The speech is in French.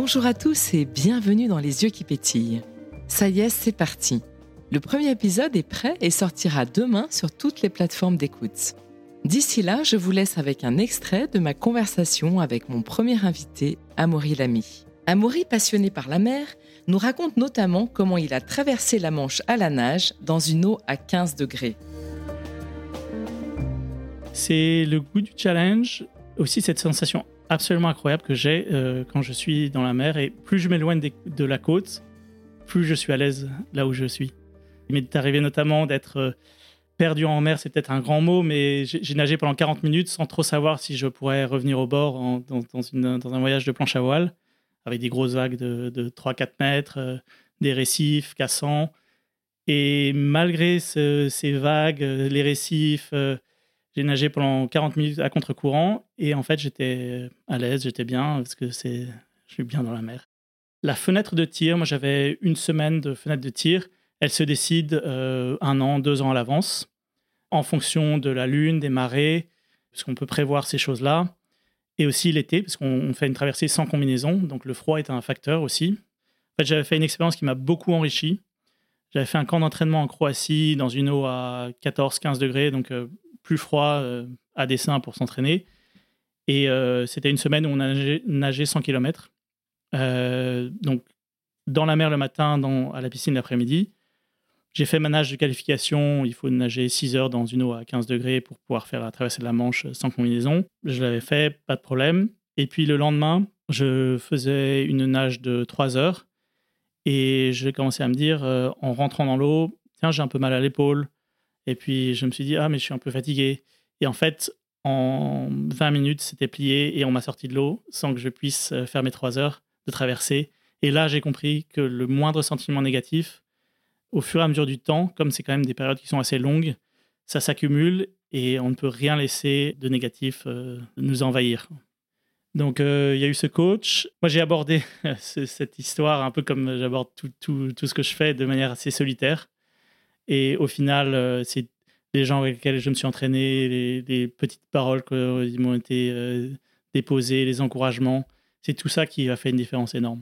Bonjour à tous et bienvenue dans Les yeux qui pétillent. Ça y est, c'est parti. Le premier épisode est prêt et sortira demain sur toutes les plateformes d'écoute. D'ici là, je vous laisse avec un extrait de ma conversation avec mon premier invité, Amaury Lamy. Amaury, passionné par la mer, nous raconte notamment comment il a traversé la Manche à la nage dans une eau à 15 degrés. C'est le goût du challenge, aussi cette sensation absolument incroyable que j'ai euh, quand je suis dans la mer. Et plus je m'éloigne de la côte, plus je suis à l'aise là où je suis. Il m'est arrivé notamment d'être euh, perdu en mer, c'est peut-être un grand mot, mais j'ai nagé pendant 40 minutes sans trop savoir si je pourrais revenir au bord dans, un voyage de planche à voile, avec des grosses vagues de, 3-4 mètres, euh, des récifs cassants. Et malgré ces vagues, les récifs, j'ai nagé pendant 40 minutes à contre-courant et en fait j'étais à l'aise, j'étais bien parce que c'est, je suis bien dans la mer. La fenêtre de tir, moi j'avais une semaine de fenêtre de tir. Elle se décide euh, un an, deux ans à l'avance, en fonction de la lune, des marées, parce qu'on peut prévoir ces choses-là. Et aussi l'été, parce qu'on fait une traversée sans combinaison, donc le froid est un facteur aussi. En fait, j'avais fait une expérience qui m'a beaucoup enrichi. J'avais fait un camp d'entraînement en Croatie dans une eau à 14-15 degrés, donc euh, plus froid euh, à dessin pour s'entraîner. Et euh, c'était une semaine où on a nagé, 100 km. Euh, donc, dans la mer le matin, dans, à la piscine l'après-midi. J'ai fait ma nage de qualification. Il faut nager 6 heures dans une eau à 15 degrés pour pouvoir faire la traversée de la Manche sans combinaison. Je l'avais fait, pas de problème. Et puis le lendemain, je faisais une nage de 3 heures. Et j'ai commencé à me dire, en rentrant dans l'eau, tiens, j'ai un peu mal à l'épaule. Et puis, je me suis dit, ah, mais je suis un peu fatigué. Et en fait, en 20 minutes, c'était plié et on m'a sorti de l'eau sans que je puisse euh, faire mes trois heures de traversée. Et là, j'ai compris que le moindre sentiment négatif, au fur et à mesure du temps, comme c'est quand même des périodes qui sont assez longues, ça s'accumule et on ne peut rien laisser de négatif euh, nous envahir. Donc, euh, il y a eu ce coach. Moi, j'ai abordé cette histoire un peu comme j'aborde tout, tout, tout, ce que je fais de manière assez solitaire. Et au final, euh, c'est les gens avec lesquels je me suis entraîné, les, petites paroles qui m'ont été euh, déposées, les encouragements. C'est tout ça qui a fait une différence énorme.